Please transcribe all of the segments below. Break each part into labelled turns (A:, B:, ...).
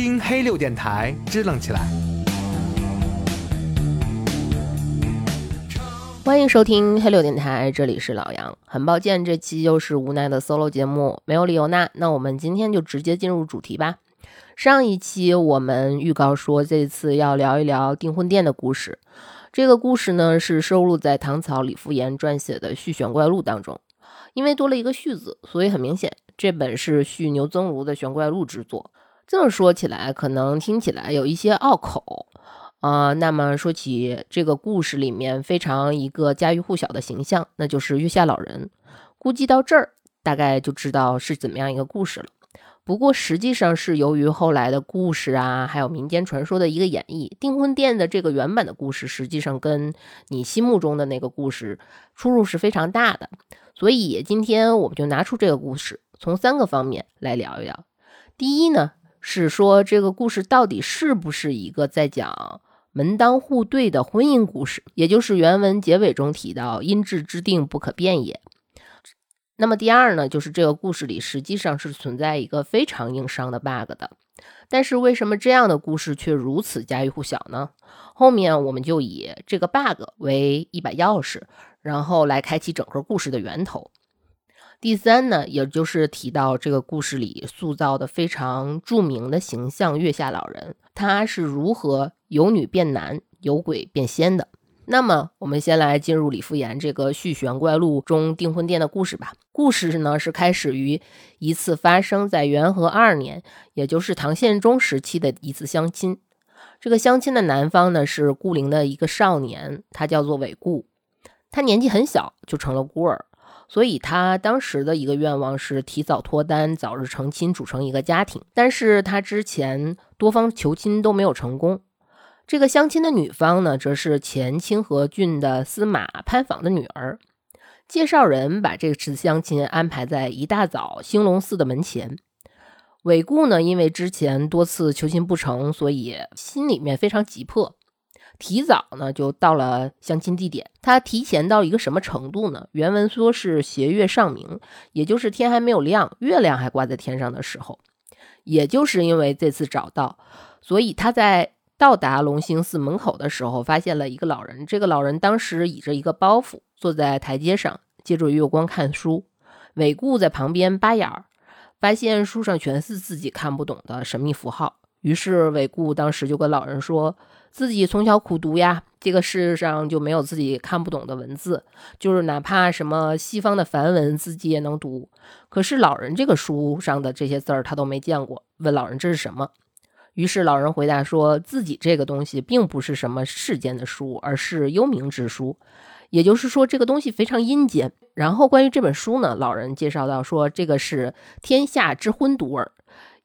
A: 听黑六电台，支棱起来。
B: 欢迎收听黑六电台，这里是老杨。很抱歉，这期又是无奈的 solo 节目，没有理由呐。那我们今天就直接进入主题吧。上一期我们预告说，这次要聊一聊订婚店的故事。这个故事呢，是收录在唐朝李复言撰写的《续玄怪录》当中。因为多了一个“续”字，所以很明显，这本是续牛增儒的玄怪录之作。这么说起来，可能听起来有一些拗口啊。那么说起这个故事里面非常一个家喻户晓的形象，那就是月下老人。估计到这儿，大概就知道是怎么样一个故事了。不过实际上是由于后来的故事啊，还有民间传说的一个演绎，订婚店的这个原版的故事，实际上跟你心目中的那个故事出入是非常大的。所以今天我们就拿出这个故事，从三个方面来聊一聊。第一呢，是说这个故事到底是不是一个在讲门当户对的婚姻故事，也就是原文结尾中提到“因制之定，不可变也”。那么第二呢，就是这个故事里实际上是存在一个非常硬伤的 bug 的，但是为什么这样的故事却如此家喻户晓呢？后面我们就以这个 bug 为一把钥匙，然后来开启整个故事的源头。第三呢，也就是提到这个故事里塑造的非常著名的形象月下老人，他是如何由女变男，由鬼变仙的。那么，我们先来进入李复言这个《续玄怪录》中订婚店的故事吧。故事呢是开始于一次发生在元和二年，也就是唐宪宗时期的一次相亲。这个相亲的男方呢是孤零的一个少年，他叫做韦固。他年纪很小就成了孤儿，所以他当时的一个愿望是提早脱单，早日成亲，组成一个家庭。但是他之前多方求亲都没有成功。这个相亲的女方呢，则是前清河郡的司马潘坊的女儿。介绍人把这次相亲安排在一大早兴隆寺的门前。韦固呢，因为之前多次求亲不成，所以心里面非常急迫，提早呢就到了相亲地点。他提前到一个什么程度呢？原文说是斜月上明，也就是天还没有亮，月亮还挂在天上的时候。也就是因为这次找到，所以他在。到达龙兴寺门口的时候，发现了一个老人。这个老人当时倚着一个包袱，坐在台阶上，借助月光看书。韦固在旁边扒眼儿，发现书上全是自己看不懂的神秘符号。于是韦固当时就跟老人说：“自己从小苦读呀，这个世上就没有自己看不懂的文字，就是哪怕什么西方的梵文，自己也能读。可是老人这个书上的这些字儿他都没见过。问老人这是什么？”于是老人回答说自己这个东西并不是什么世间的书，而是幽冥之书，也就是说这个东西非常阴间。然后关于这本书呢，老人介绍到说这个是天下之婚读儿，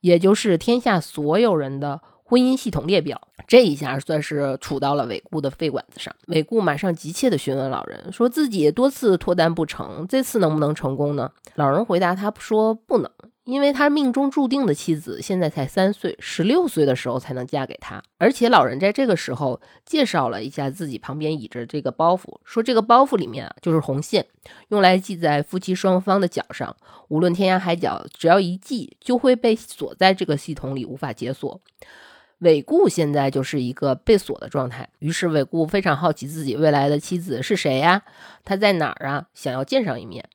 B: 也就是天下所有人的婚姻系统列表。这一下算是杵到了韦固的肺管子上。韦固马上急切地询问老人，说自己多次脱单不成，这次能不能成功呢？老人回答他说不能。因为他命中注定的妻子现在才三岁，十六岁的时候才能嫁给他。而且老人在这个时候介绍了一下自己旁边倚着这个包袱，说这个包袱里面啊就是红线，用来系在夫妻双方的脚上，无论天涯海角，只要一系就会被锁在这个系统里，无法解锁。韦固现在就是一个被锁的状态，于是韦固非常好奇自己未来的妻子是谁呀？他在哪儿啊？想要见上一面。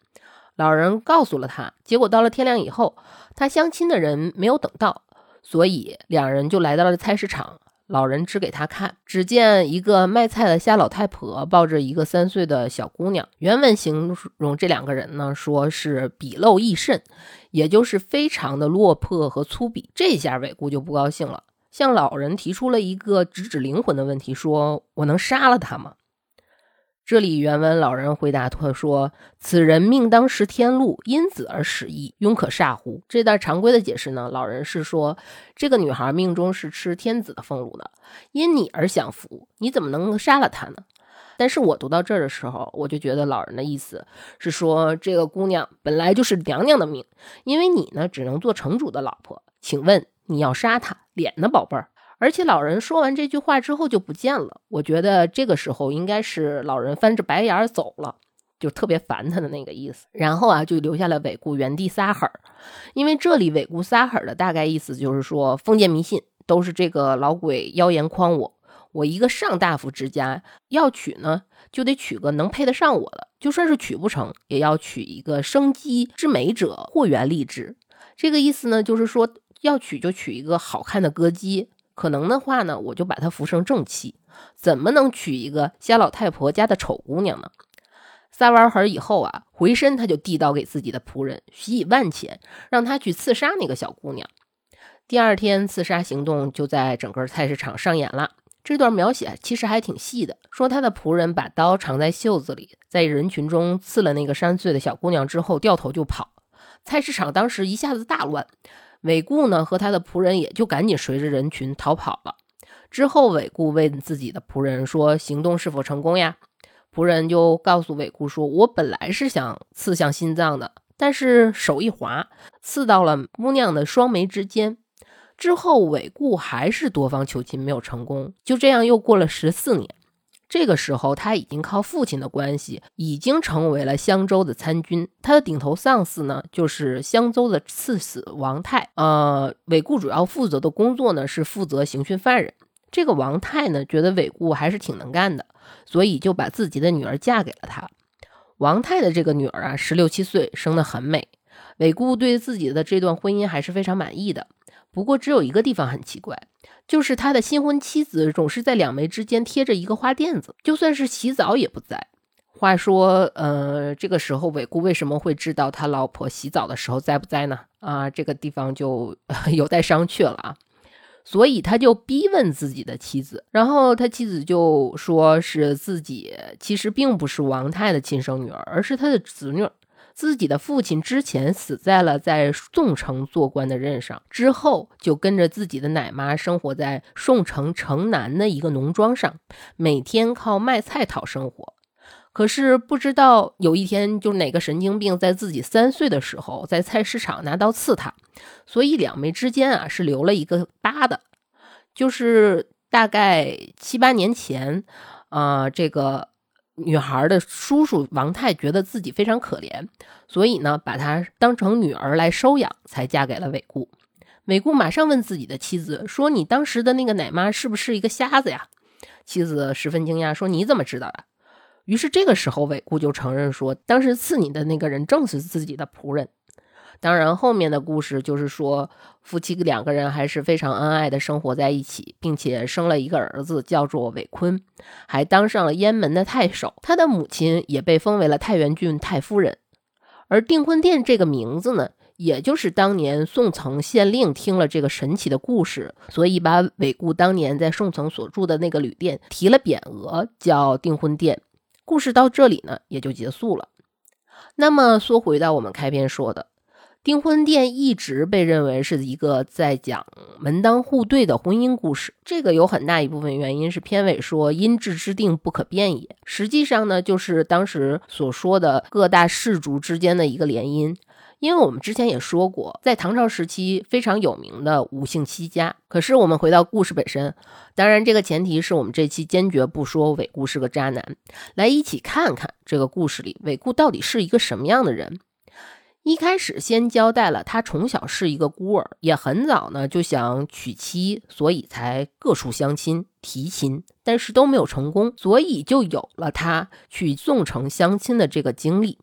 B: 老人告诉了他，结果到了天亮以后，他相亲的人没有等到，所以两人就来到了菜市场。老人指给他看，只见一个卖菜的瞎老太婆抱着一个三岁的小姑娘。原文形容这两个人呢，说是鄙陋易甚，也就是非常的落魄和粗鄙。这下韦固就不高兴了，向老人提出了一个直指灵魂的问题：说我能杀了他吗？这里原文老人回答他说：“此人命当食天禄，因子而使役，庸可煞乎？”这段常规的解释呢，老人是说这个女孩命中是吃天子的俸禄的，因你而享福，你怎么能杀了她呢？但是我读到这儿的时候，我就觉得老人的意思是说，这个姑娘本来就是娘娘的命，因为你呢只能做城主的老婆，请问你要杀她，脸呢，宝贝儿？而且老人说完这句话之后就不见了，我觉得这个时候应该是老人翻着白眼儿走了，就特别烦他的那个意思。然后啊，就留下了韦固原地撒狠儿，因为这里韦固撒狠儿的大概意思就是说封建迷信，都是这个老鬼妖言诓我。我一个上大夫之家要娶呢，就得娶个能配得上我的；就算是娶不成，也要娶一个生机之美者，或原立之。这个意思呢，就是说要娶就娶一个好看的歌姬，可能的话呢，我就把她扶成正妻。怎么能娶一个瞎老太婆家的丑姑娘呢？撒完狠以后啊，回身他就递刀给自己的仆人，许以万钱，让他去刺杀那个小姑娘。第二天，刺杀行动就在整个菜市场上演了。这段描写其实还挺细的，说他的仆人把刀藏在袖子里，在人群中刺了那个三岁的小姑娘之后，掉头就跑。菜市场当时一下子大乱，韦固呢和他的仆人也就赶紧随着人群逃跑了。之后，韦固问自己的仆人说：“行动是否成功呀？”仆人就告诉韦固说：“我本来是想刺向心脏的，但是手一滑，刺到了姑娘的双眉之间。之后，韦固还是多方求亲，没有成功。就这样，又过了十四年。这个时候，他已经靠父亲的关系，已经成为了襄州的参军。他的顶头上司呢，就是襄州的刺史王泰。呃，韦固主要负责的工作呢，是负责刑讯犯人。这个王泰呢，觉得韦固还是挺能干的，所以就把自己的女儿嫁给了他。王泰的这个女儿啊，十六七岁，生得很美。韦固对自己的这段婚姻还是非常满意的。不过只有一个地方很奇怪，就是他的新婚妻子总是在两眉之间贴着一个花垫子，就算是洗澡也不在。话说，呃，这个时候韦固为什么会知道他老婆洗澡的时候在不在呢？啊，这个地方就 有待商榷了啊。所以他就逼问自己的妻子，然后他妻子就说是自己其实并不是王太的亲生女儿，而是他的侄女。自己的父亲之前死在了在宋城做官的任上，之后就跟着自己的奶妈生活在宋城城南的一个农庄上，每天靠卖菜讨生活。可是不知道有一天，就哪个神经病在自己三岁的时候，在菜市场拿刀刺他，所以两眉之间啊是留了一个疤的。就是大概七八年前，啊，这个女孩的叔叔王泰觉得自己非常可怜，所以呢，把她当成女儿来收养，才嫁给了韦固。韦固马上问自己的妻子说：“你当时的那个奶妈是不是一个瞎子呀？”妻子十分惊讶说：“你怎么知道的？”于是这个时候，韦固就承认说，当时刺你的那个人正是自己的仆人。当然，后面的故事就是说，夫妻两个人还是非常恩爱的生活在一起，并且生了一个儿子，叫做韦坤，还当上了燕门的太守。他的母亲也被封为了太原郡太夫人。而订婚殿这个名字呢，也就是当年宋曾县令听了这个神奇的故事，所以把韦固当年在宋曾所住的那个旅店提了匾额，叫订婚殿。故事到这里呢，也就结束了。那么说回到我们开篇说的，订婚殿一直被认为是一个在讲门当户对的婚姻故事。这个有很大一部分原因是片尾说“因制之定，不可变也”，实际上呢，就是当时所说的各大氏族之间的一个联姻。因为我们之前也说过，在唐朝时期非常有名的五姓七家。可是我们回到故事本身，当然这个前提是我们这期坚决不说韦固是个渣男。来一起看看这个故事里韦固到底是一个什么样的人。一开始先交代了他从小是一个孤儿，也很早呢就想娶妻，所以才各处相亲提亲，但是都没有成功，所以就有了他去宋城相亲的这个经历。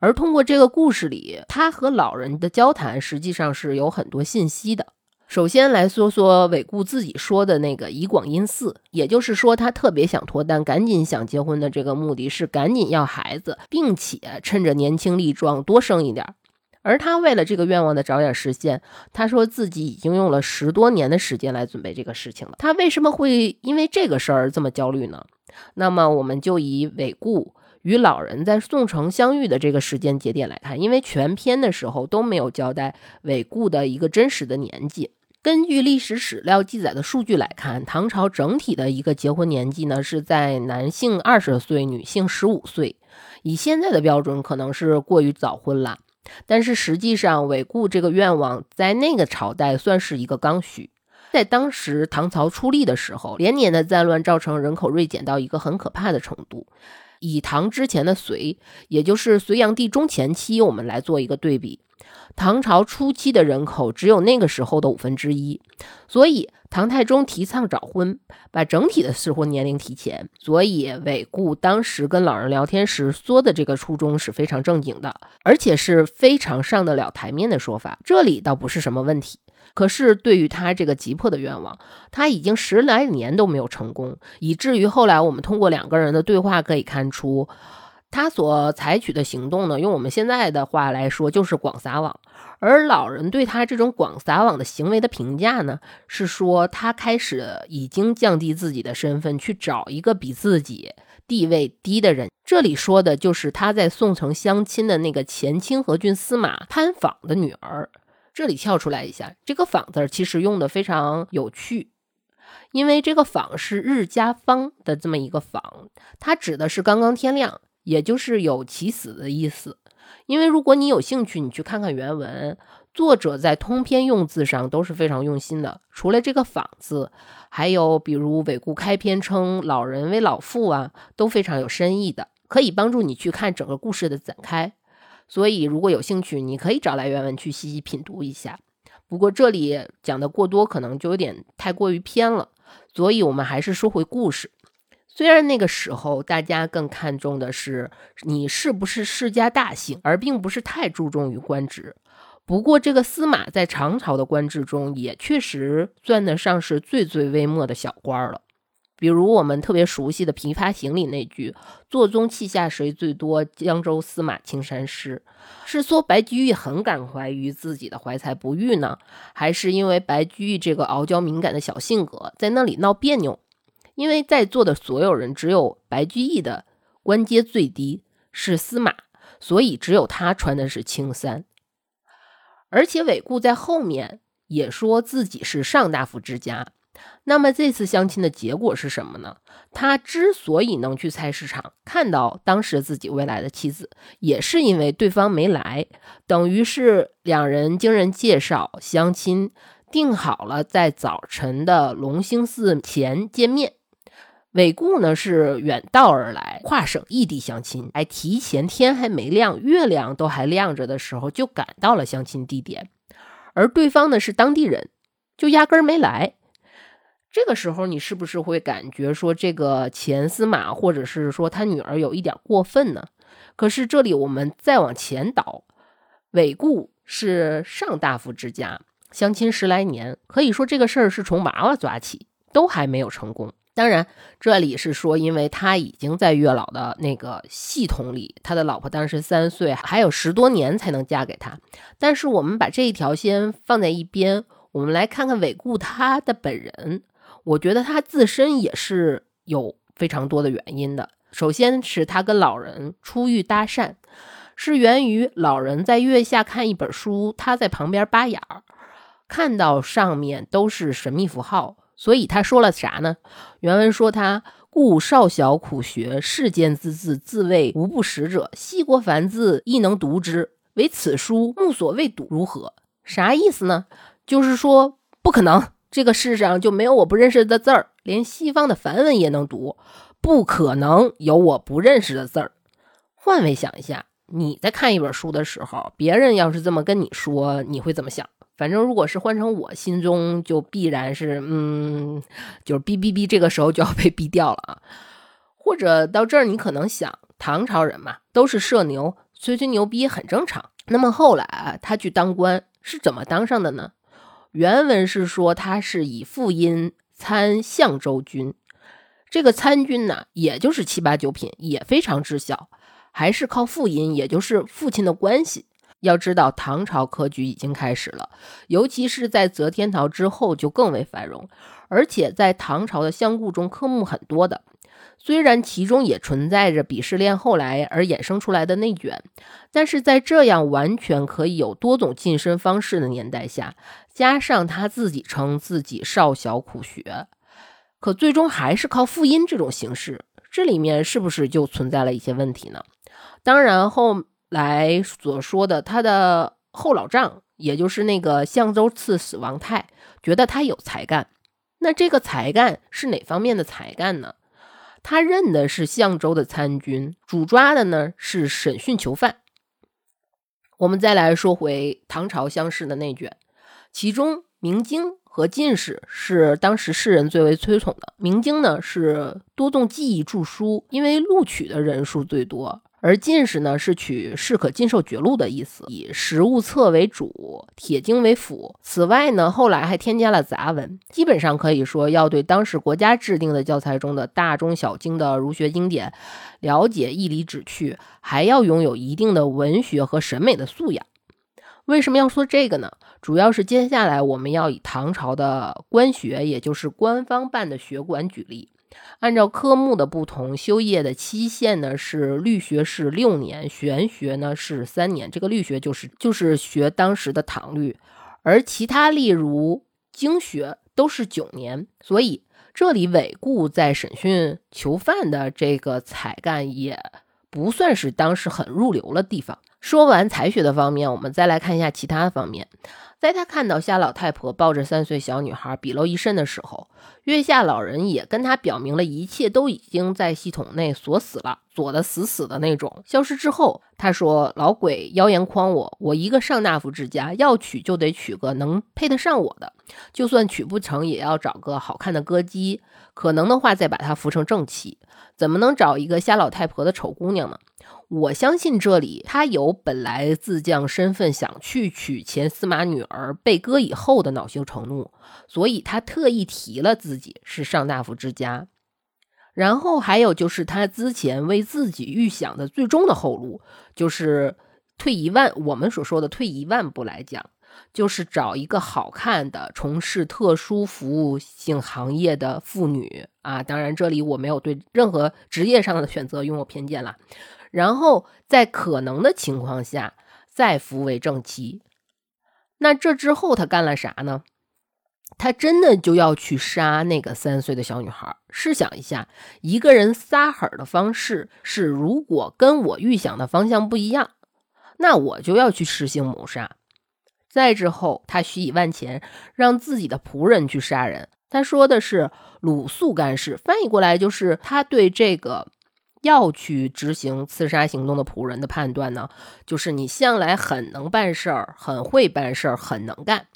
B: 而通过这个故事里，他和老人的交谈实际上是有很多信息的。首先来说说韦固自己说的那个以广阴寺，也就是说他特别想脱单，赶紧想结婚的这个目的是赶紧要孩子，并且趁着年轻力壮多生一点。而他为了这个愿望的早点实现，他说自己已经用了十多年的时间来准备这个事情了。他为什么会因为这个事儿这么焦虑呢？那么我们就以韦固。与老人在宋城相遇的这个时间节点来看，因为全篇的时候都没有交代韦固的一个真实的年纪。根据历史史料记载的数据来看，唐朝整体的一个结婚年纪呢是在男性二十岁，女性十五岁。以现在的标准，可能是过于早婚了。但是实际上，韦固这个愿望在那个朝代算是一个刚需。在当时唐朝初立的时候，连年的战乱造成人口锐减到一个很可怕的程度。以唐之前的隋，也就是隋炀帝中前期，我们来做一个对比。唐朝初期的人口只有那个时候的五分之一，所以唐太宗提倡早婚，把整体的适婚年龄提前。所以韦固当时跟老人聊天时说的这个初衷是非常正经的，而且是非常上得了台面的说法，这里倒不是什么问题。可是对于他这个急迫的愿望，他已经十来年都没有成功，以至于后来我们通过两个人的对话可以看出。他所采取的行动呢，用我们现在的话来说，就是广撒网。而老人对他这种广撒网的行为的评价呢，是说他开始已经降低自己的身份，去找一个比自己地位低的人。这里说的就是他在宋城相亲的那个前清河郡司马潘坊的女儿。这里跳出来一下，这个“坊”字其实用的非常有趣，因为这个“坊”是日加方的这么一个“坊”，它指的是刚刚天亮。也就是有起死的意思，因为如果你有兴趣，你去看看原文，作者在通篇用字上都是非常用心的。除了这个“仿”字，还有比如韦固开篇称老人为老妇啊，都非常有深意的，可以帮助你去看整个故事的展开。所以如果有兴趣，你可以找来原文去细细品读一下。不过这里讲的过多，可能就有点太过于偏了，所以我们还是说回故事。虽然那个时候大家更看重的是你是不是世家大姓，而并不是太注重于官职。不过，这个司马在唐朝的官制中也确实算得上是最最微末的小官了。比如我们特别熟悉的《琵琶行》里那句“座中泣下谁最多？江州司马青衫湿”，是说白居易很感怀于自己的怀才不遇呢，还是因为白居易这个傲娇敏感的小性格在那里闹别扭？因为在座的所有人，只有白居易的官阶最低是司马，所以只有他穿的是青衫。而且韦固在后面也说自己是上大夫之家。那么这次相亲的结果是什么呢？他之所以能去菜市场看到当时自己未来的妻子，也是因为对方没来，等于是两人经人介绍相亲，定好了在早晨的龙兴寺前见面。韦固呢是远道而来，跨省异地相亲，还提前天还没亮，月亮都还亮着的时候就赶到了相亲地点，而对方呢是当地人，就压根儿没来。这个时候你是不是会感觉说这个前司马或者是说他女儿有一点过分呢？可是这里我们再往前倒，韦固是上大夫之家，相亲十来年，可以说这个事儿是从娃娃抓起，都还没有成功。当然，这里是说，因为他已经在月老的那个系统里，他的老婆当时三岁，还有十多年才能嫁给他。但是我们把这一条先放在一边，我们来看看韦固他的本人。我觉得他自身也是有非常多的原因的。首先是他跟老人初遇搭讪，是源于老人在月下看一本书，他在旁边扒眼儿，看到上面都是神秘符号。所以他说了啥呢？原文说他故少小苦学世间之字，自谓无不识者。西国凡字亦能读之，唯此书目所未睹，如何？啥意思呢？就是说不可能，这个世上就没有我不认识的字儿，连西方的梵文也能读，不可能有我不认识的字儿。换位想一下，你在看一本书的时候，别人要是这么跟你说，你会怎么想？反正如果是换成我心中，就必然是，嗯，就是哔哔哔，这个时候就要被毙掉了啊。或者到这儿，你可能想，唐朝人嘛，都是社牛，吹吹牛逼很正常。那么后来啊，他去当官是怎么当上的呢？原文是说他是以父音参相州军，这个参军呢，也就是七八九品，也非常知晓，还是靠父音，也就是父亲的关系。要知道，唐朝科举已经开始了，尤其是在择天陶之后就更为繁荣。而且在唐朝的相顾中，科目很多的，虽然其中也存在着鄙视链后来而衍生出来的内卷，但是在这样完全可以有多种晋升方式的年代下，加上他自己称自己少小苦学，可最终还是靠复音这种形式，这里面是不是就存在了一些问题呢？当然后。来所说的他的后老丈，也就是那个相州刺史王泰，觉得他有才干。那这个才干是哪方面的才干呢？他任的是相州的参军，主抓的呢是审讯囚犯。我们再来说回唐朝乡试的内卷，其中明经和进士是当时世人最为推崇的。明经呢是多动记忆著书，因为录取的人数最多。而进士呢，是取士可进受爵禄的意思，以实物册为主，铁经为辅。此外呢，后来还添加了杂文，基本上可以说要对当时国家制定的教材中的大中小经的儒学经典了解义理旨趣，还要拥有一定的文学和审美的素养。为什么要说这个呢？主要是接下来我们要以唐朝的官学，也就是官方办的学馆举例。按照科目的不同，修业的期限呢是律学是六年，玄学呢是三年。这个律学就是就是学当时的唐律，而其他例如经学都是九年。所以这里韦固在审讯囚犯的这个才干也不算是当时很入流的地方。说完才学的方面，我们再来看一下其他方面。在他看到夏老太婆抱着三岁小女孩比露一身的时候，月下老人也跟他表明了一切都已经在系统内锁死了，锁得死死的那种。消失之后，他说：“老鬼妖言诓我，我一个上大夫之家，要娶就得娶个能配得上我的，就算娶不成，也要找个好看的歌姬，可能的话再把她扶成正妻。怎么能找一个瞎老太婆的丑姑娘呢？”我相信这里他有本来自降身份想去娶前司马女儿被割以后的恼羞成怒，所以他特意提了自己是上大夫之家。然后还有就是他之前为自己预想的最终的后路，就是退一万，我们所说的退一万步来讲，就是找一个好看的从事特殊服务性行业的妇女啊。当然，这里我没有对任何职业上的选择拥有偏见了。然后在可能的情况下再扶为正妻，那这之后他干了啥呢？他真的就要去杀那个三岁的小女孩。试想一下，一个人撒狠的方式是，如果跟我预想的方向不一样，那我就要去实行谋杀。再之后，他许以万钱让自己的仆人去杀人。他说的是鲁肃干事，翻译过来就是他对这个。要去执行刺杀行动的仆人的判断呢，就是你向来很能办事儿，很会办事儿，很能干。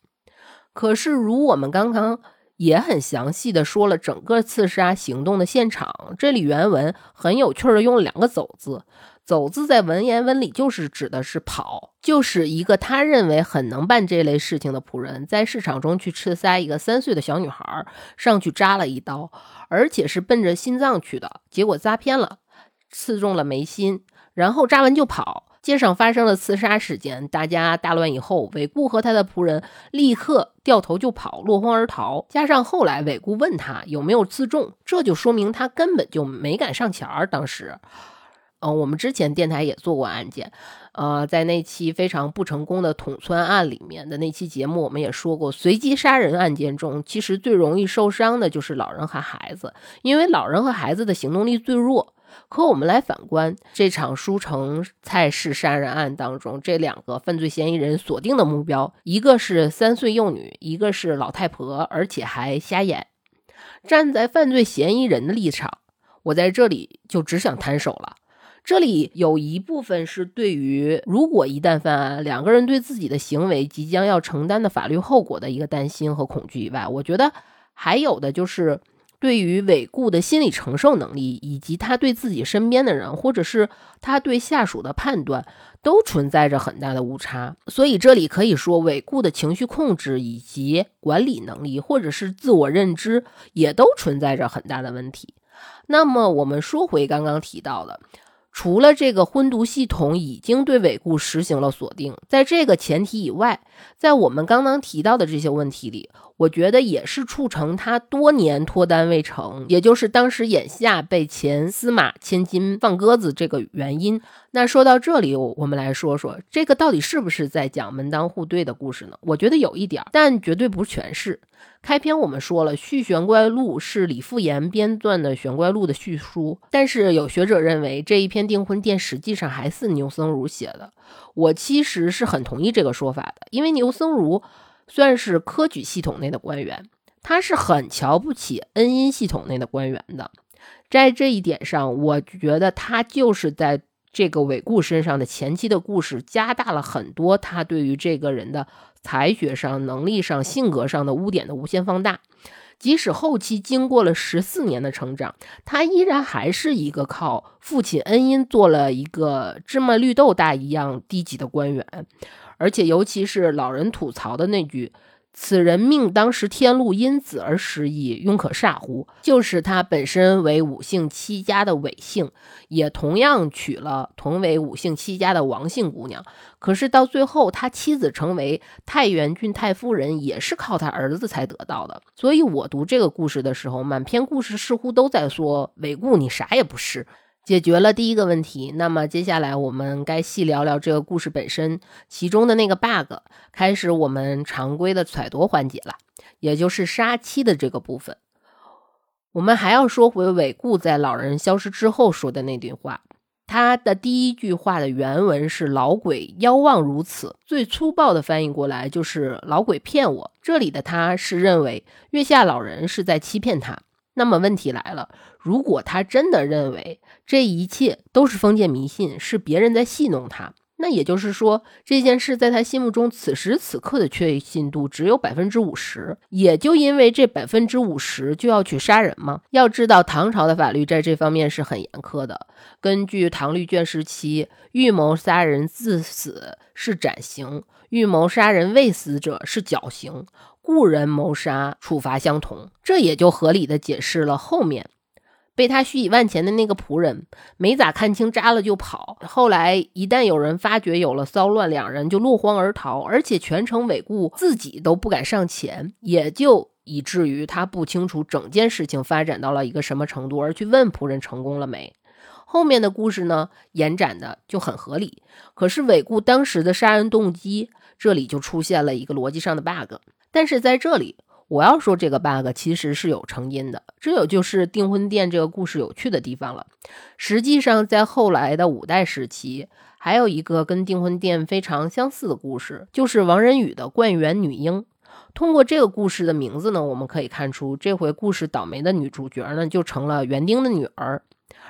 B: 可是，如我们刚刚也很详细的说了整个刺杀行动的现场，这里原文很有趣的用了两个“走”字，“走”字在文言文里就是指的是跑，就是一个他认为很能办这类事情的仆人，在市场中去刺杀一个三岁的小女孩，上去扎了一刀，而且是奔着心脏去的，结果扎偏了。刺中了眉心，然后扎完就跑。街上发生了刺杀事件，大家大乱以后，韦固和他的仆人立刻掉头就跑，落荒而逃。加上后来韦固问他有没有自重，这就说明他根本就没敢上前儿。当时，嗯，我们之前电台也做过案件，呃，在那期非常不成功的统川案里面的那期节目，我们也说过，随机杀人案件中，其实最容易受伤的就是老人和孩子，因为老人和孩子的行动力最弱。可我们来反观这场书城菜市杀人案当中，这两个犯罪嫌疑人锁定的目标，一个是三岁幼女，一个是老太婆，而且还瞎眼。站在犯罪嫌疑人的立场，我在这里就只想摊手了。这里有一部分是对于如果一旦犯案，两个人对自己的行为即将要承担的法律后果的一个担心和恐惧以外，我觉得还有的就是。对于韦固的心理承受能力，以及他对自己身边的人，或者是他对下属的判断，都存在着很大的误差。所以这里可以说，韦固的情绪控制以及管理能力，或者是自我认知，也都存在着很大的问题。那么我们说回刚刚提到的。除了这个昏毒系统已经对韦固实行了锁定，在这个前提以外，在我们刚刚提到的这些问题里，我觉得也是促成他多年脱单未成，也就是当时眼下被前司马千金放鸽子这个原因。那说到这里，我们来说说这个到底是不是在讲门当户对的故事呢？我觉得有一点，但绝对不全是。开篇我们说了，《续玄怪录》是李复言编撰的《玄怪录》的续书，但是有学者认为这一篇订婚殿实际上还是牛僧孺写的。我其实是很同意这个说法的，因为牛僧孺算是科举系统内的官员，他是很瞧不起恩荫系统内的官员的。在这一点上，我觉得他就是在这个韦固身上的前期的故事加大了很多他对于这个人的才学上、能力上、性格上的污点的无限放大。即使后期经过了十四年的成长，他依然还是一个靠父亲恩荫做了一个芝麻绿豆大一样低级的官员，而且尤其是老人吐槽的那句。此人命当时天禄因子而失意，庸可煞乎？就是他本身为武姓戚家的韦姓，也同样娶了同为武姓戚家的王姓姑娘。可是到最后，他妻子成为太原郡太夫人，也是靠他儿子才得到的。所以我读这个故事的时候，满篇故事似乎都在说韦固，你啥也不是。解决了第一个问题，那么接下来我们该细聊聊这个故事本身，其中的那个 bug，开始我们常规的揣度环节了，也就是杀妻的这个部分。我们还要说回韦固在老人消失之后说的那句话，他的第一句话的原文是“老鬼妖妄如此”，最粗暴的翻译过来就是“老鬼骗我”。这里的他是认为月下老人是在欺骗他。那么问题来了，如果他真的认为这一切都是封建迷信，是别人在戏弄他，那也就是说这件事在他心目中此时此刻的确信度只有百分之五十。也就因为这百分之五十就要去杀人吗？要知道唐朝的法律在这方面是很严苛的。根据唐律卷时期，预谋杀人致死是斩刑，预谋杀人未死者是绞刑。故人谋杀处罚相同，这也就合理的解释了后面被他许以万钱的那个仆人没咋看清，扎了就跑。后来一旦有人发觉有了骚乱，两人就落荒而逃，而且全程韦固自己都不敢上前，也就以至于他不清楚整件事情发展到了一个什么程度，而去问仆人成功了没。后面的故事呢，延展的就很合理。可是韦固当时的杀人动机，这里就出现了一个逻辑上的 bug。但是在这里，我要说这个 bug 其实是有成因的，这有就是订婚店这个故事有趣的地方了。实际上，在后来的五代时期，还有一个跟订婚店非常相似的故事，就是王仁宇的冠元女婴。通过这个故事的名字呢，我们可以看出，这回故事倒霉的女主角呢，就成了园丁的女儿，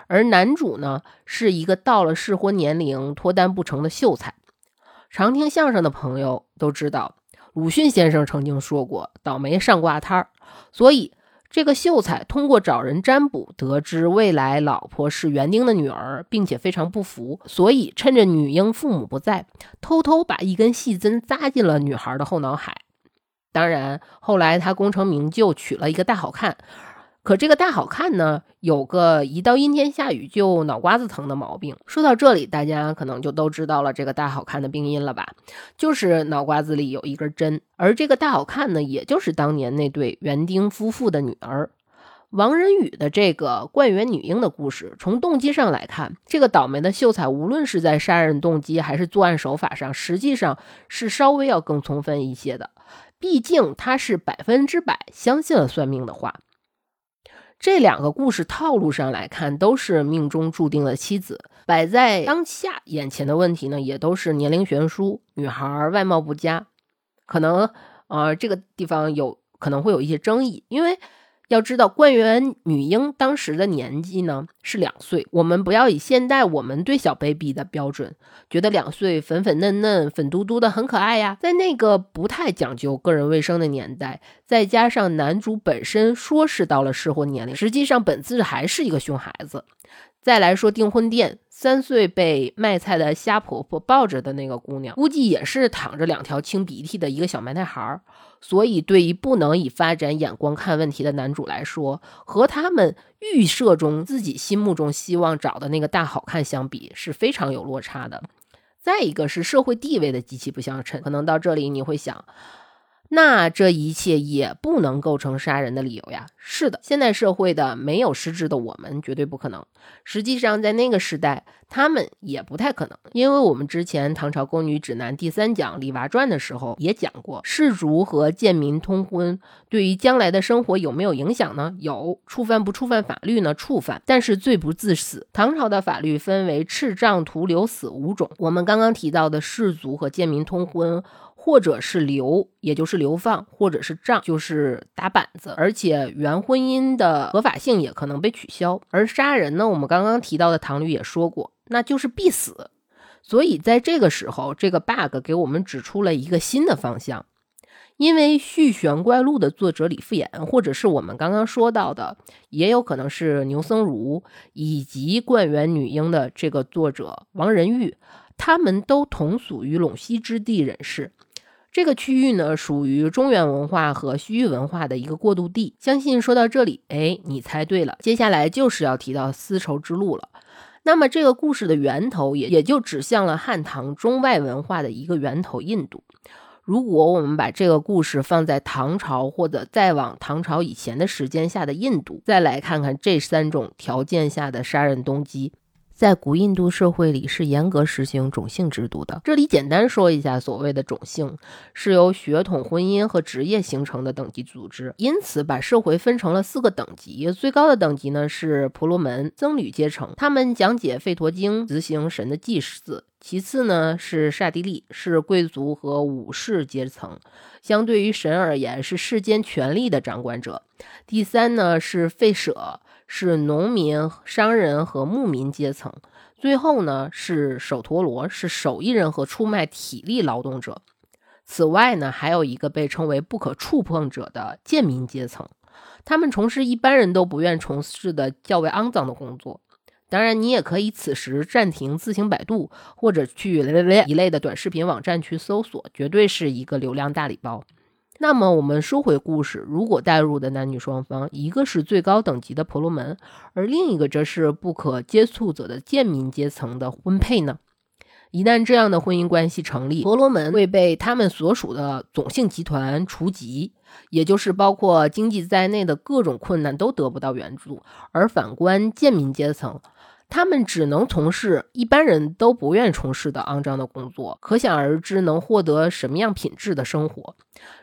B: 而男主呢，是一个到了适婚年龄脱单不成的秀才。常听相声的朋友都知道。鲁迅先生曾经说过：“倒霉上挂摊儿。”所以，这个秀才通过找人占卜，得知未来老婆是园丁的女儿，并且非常不服，所以趁着女婴父母不在，偷偷把一根细针扎进了女孩的后脑海。当然，后来他功成名就，娶了一个大好看。可这个大好看呢，有个一到阴天下雨就脑瓜子疼的毛病。说到这里，大家可能就都知道了这个大好看的病因了吧？就是脑瓜子里有一根针。而这个大好看呢，也就是当年那对园丁夫妇的女儿王仁宇的这个冠元女婴的故事。从动机上来看，这个倒霉的秀才无论是在杀人动机还是作案手法上，实际上是稍微要更充分一些的。毕竟他是百分之百相信了算命的话。这两个故事套路上来看，都是命中注定的妻子。摆在当下眼前的问题呢，也都是年龄悬殊，女孩外貌不佳，可能呃这个地方有可能会有一些争议，因为。要知道，冠元女婴当时的年纪呢是两岁。我们不要以现代我们对小 baby 的标准，觉得两岁粉粉嫩嫩、粉嘟嘟的很可爱呀。在那个不太讲究个人卫生的年代，再加上男主本身说是到了适婚年龄，实际上本质还是一个熊孩子。再来说订婚店，三岁被卖菜的瞎婆婆抱着的那个姑娘，估计也是淌着两条清鼻涕的一个小埋汰孩儿。所以，对于不能以发展眼光看问题的男主来说，和他们预设中自己心目中希望找的那个大好看相比，是非常有落差的。再一个是社会地位的极其不相称，可能到这里你会想。那这一切也不能构成杀人的理由呀。是的，现代社会的没有失智的我们绝对不可能。实际上，在那个时代，他们也不太可能，因为我们之前《唐朝宫女指南》第三讲《李娃传》的时候也讲过，士族和贱民通婚对于将来的生活有没有影响呢？有，触犯不触犯法律呢？触犯，但是罪不致死。唐朝的法律分为赤杖、徒留死五种，我们刚刚提到的士族和贱民通婚。或者是流，也就是流放，或者是杖，就是打板子。而且原婚姻的合法性也可能被取消。而杀人呢，我们刚刚提到的唐律也说过，那就是必死。所以在这个时候，这个 bug 给我们指出了一个新的方向。因为《续玄怪录》的作者李复言，或者是我们刚刚说到的，也有可能是牛僧孺，以及《灌园女婴》的这个作者王仁玉，他们都同属于陇西之地人士。这个区域呢，属于中原文化和西域文化的一个过渡地。相信说到这里，哎，你猜对了，接下来就是要提到丝绸之路了。那么这个故事的源头也也就指向了汉唐中外文化的一个源头——印度。如果我们把这个故事放在唐朝或者再往唐朝以前的时间下的印度，再来看看这三种条件下的杀人动机。在古印度社会里是严格实行种姓制度的。这里简单说一下，所谓的种姓是由血统、婚姻和职业形成的等级组织，因此把社会分成了四个等级。最高的等级呢是婆罗门僧侣阶层，他们讲解《吠陀经》，执行神的祭祀。其次呢是刹帝利，是贵族和武士阶层，相对于神而言是世间权力的掌管者。第三呢是吠舍。是农民、商人和牧民阶层，最后呢是首陀罗，是手艺人和出卖体力劳动者。此外呢，还有一个被称为不可触碰者的贱民阶层，他们从事一般人都不愿从事的较为肮脏的工作。当然，你也可以此时暂停自行百度，或者去一类的短视频网站去搜索，绝对是一个流量大礼包。那么我们说回故事，如果带入的男女双方，一个是最高等级的婆罗门，而另一个则是不可接触者的贱民阶层的婚配呢？一旦这样的婚姻关系成立，婆罗门会被他们所属的种姓集团除籍，也就是包括经济在内的各种困难都得不到援助，而反观贱民阶层。他们只能从事一般人都不愿从事的肮脏的工作，可想而知能获得什么样品质的生活。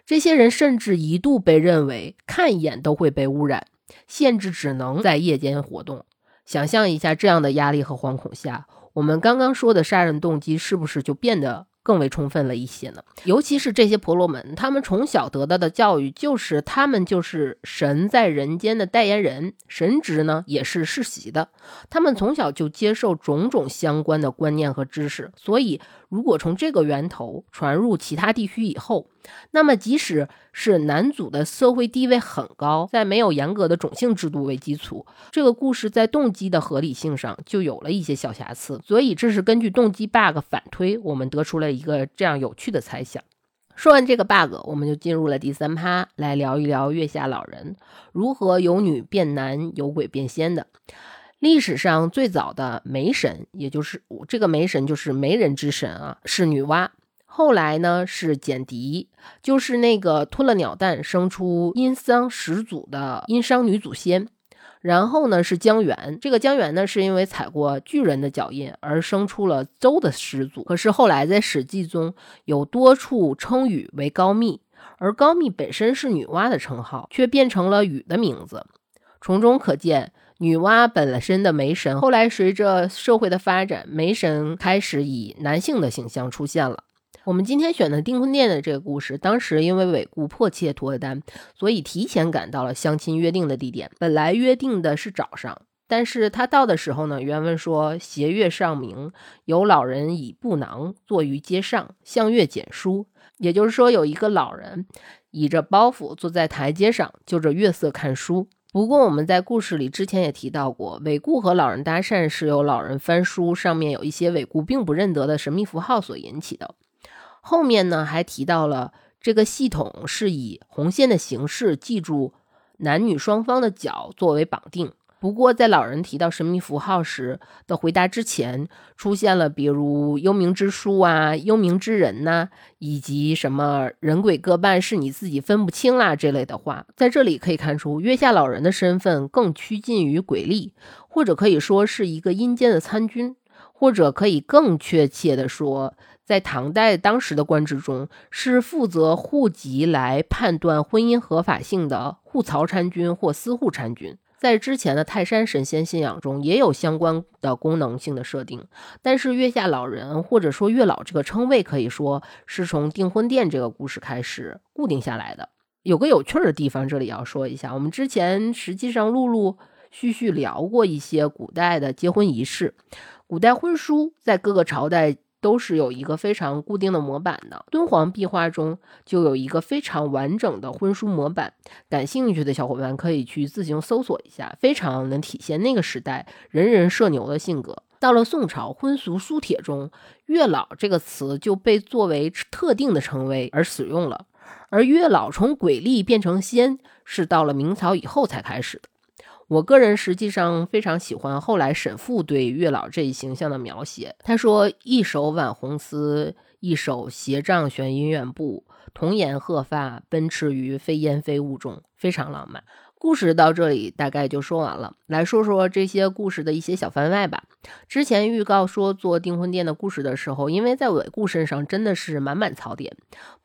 B: 这些人甚至一度被认为看一眼都会被污染，限制只能在夜间活动。想象一下这样的压力和惶恐下，我们刚刚说的杀人动机是不是就变得？更为充分了一些呢，尤其是这些婆罗门，他们从小得到的教育就是他们就是神在人间的代言人，神职呢也是世袭的，他们从小就接受种种相关的观念和知识，所以如果从这个源头传入其他地区以后。那么，即使是男主的社会地位很高，在没有严格的种姓制度为基础，这个故事在动机的合理性上就有了一些小瑕疵。所以，这是根据动机 bug 反推，我们得出了一个这样有趣的猜想。说完这个 bug，我们就进入了第三趴，来聊一聊月下老人如何由女变男、由鬼变仙的。历史上最早的媒神，也就是这个媒神，就是媒人之神啊，是女娲。后来呢，是简狄，就是那个吞了鸟蛋生出殷商始祖的殷商女祖先。然后呢，是姜元，这个姜元呢，是因为踩过巨人的脚印而生出了周的始祖。可是后来在《史记》中有多处称禹为高密，而高密本身是女娲的称号，却变成了禹的名字。从中可见，女娲本身的媒神，后来随着社会的发展，媒神开始以男性的形象出现了。我们今天选的订婚店的这个故事，当时因为韦固迫切脱单，所以提前赶到了相亲约定的地点。本来约定的是早上，但是他到的时候呢，原文说斜月上明，有老人以布囊坐于阶上，向月简书。也就是说，有一个老人倚着包袱坐在台阶上，就着月色看书。不过我们在故事里之前也提到过，韦固和老人搭讪是由老人翻书上面有一些韦固并不认得的神秘符号所引起的。后面呢，还提到了这个系统是以红线的形式记住男女双方的脚作为绑定。不过，在老人提到神秘符号时的回答之前，出现了比如幽冥之书啊、幽冥之人呐，以及什么人鬼各半是你自己分不清啦这类的话。在这里可以看出，月下老人的身份更趋近于鬼力，或者可以说是一个阴间的参军，或者可以更确切的说。在唐代当时的官职中，是负责户籍来判断婚姻合法性的户曹参军或司户参军。在之前的泰山神仙信仰中也有相关的功能性的设定，但是月下老人或者说月老这个称谓可以说是从订婚殿这个故事开始固定下来的。有个有趣的地方，这里要说一下，我们之前实际上陆陆续续聊过一些古代的结婚仪式，古代婚书在各个朝代。都是有一个非常固定的模板的。敦煌壁画中就有一个非常完整的婚书模板，感兴趣的小伙伴可以去自行搜索一下，非常能体现那个时代人人社牛的性格。到了宋朝，婚俗书帖中“月老”这个词就被作为特定的称谓而使用了，而月老从鬼吏变成仙是到了明朝以后才开始的。我个人实际上非常喜欢后来沈复对月老这一形象的描写。他说：“一手挽红丝，一手斜杖悬姻缘布，童颜鹤发，奔驰于飞烟飞雾中，非常浪漫。”故事到这里大概就说完了，来说说这些故事的一些小番外吧。之前预告说做订婚店的故事的时候，因为在尾故身上真的是满满槽点。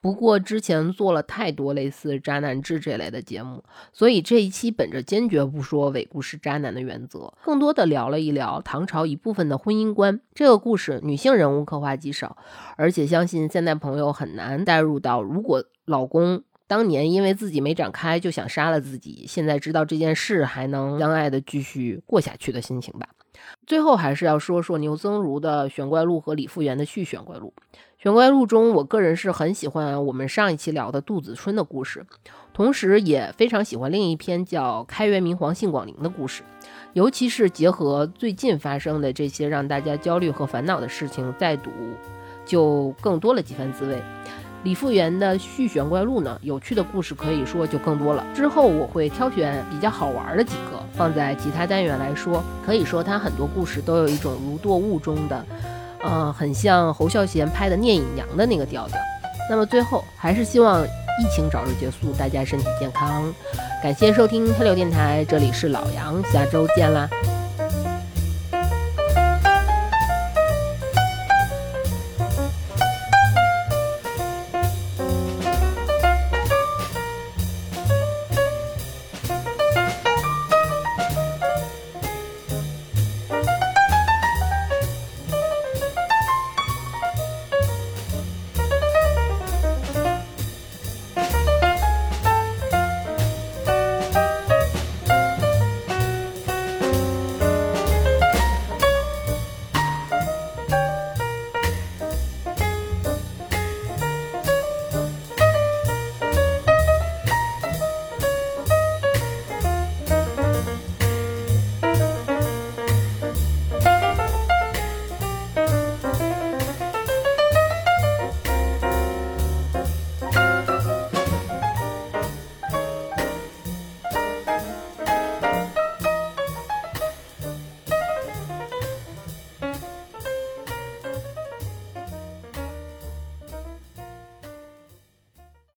B: 不过之前做了太多类似渣男志这类的节目，所以这一期本着坚决不说伪故事渣男的原则，更多的聊了一聊唐朝一部分的婚姻观。这个故事女性人物刻画极少，而且相信现在朋友很难带入到如果老公。当年因为自己没展开就想杀了自己，现在知道这件事还能相爱的继续过下去的心情吧。最后还是要说说牛僧孺的《玄怪录》和李复元的《续玄怪录》。《玄怪录》中，我个人是很喜欢我们上一期聊的杜子春的故事，同时也非常喜欢另一篇叫《开元明皇信广陵》的故事，尤其是结合最近发生的这些让大家焦虑和烦恼的事情再读，就更多了几番滋味。李复原的《续玄怪录》呢，有趣的故事可以说就更多了。之后我会挑选比较好玩的几个放在其他单元来说。可以说，它很多故事都有一种如堕雾中的，呃，很像侯孝贤拍的《聂隐娘》的那个调调。那么最后，还是希望疫情早日结束，大家身体健康。感谢收听黑柳电台，这里是老杨，下周见啦。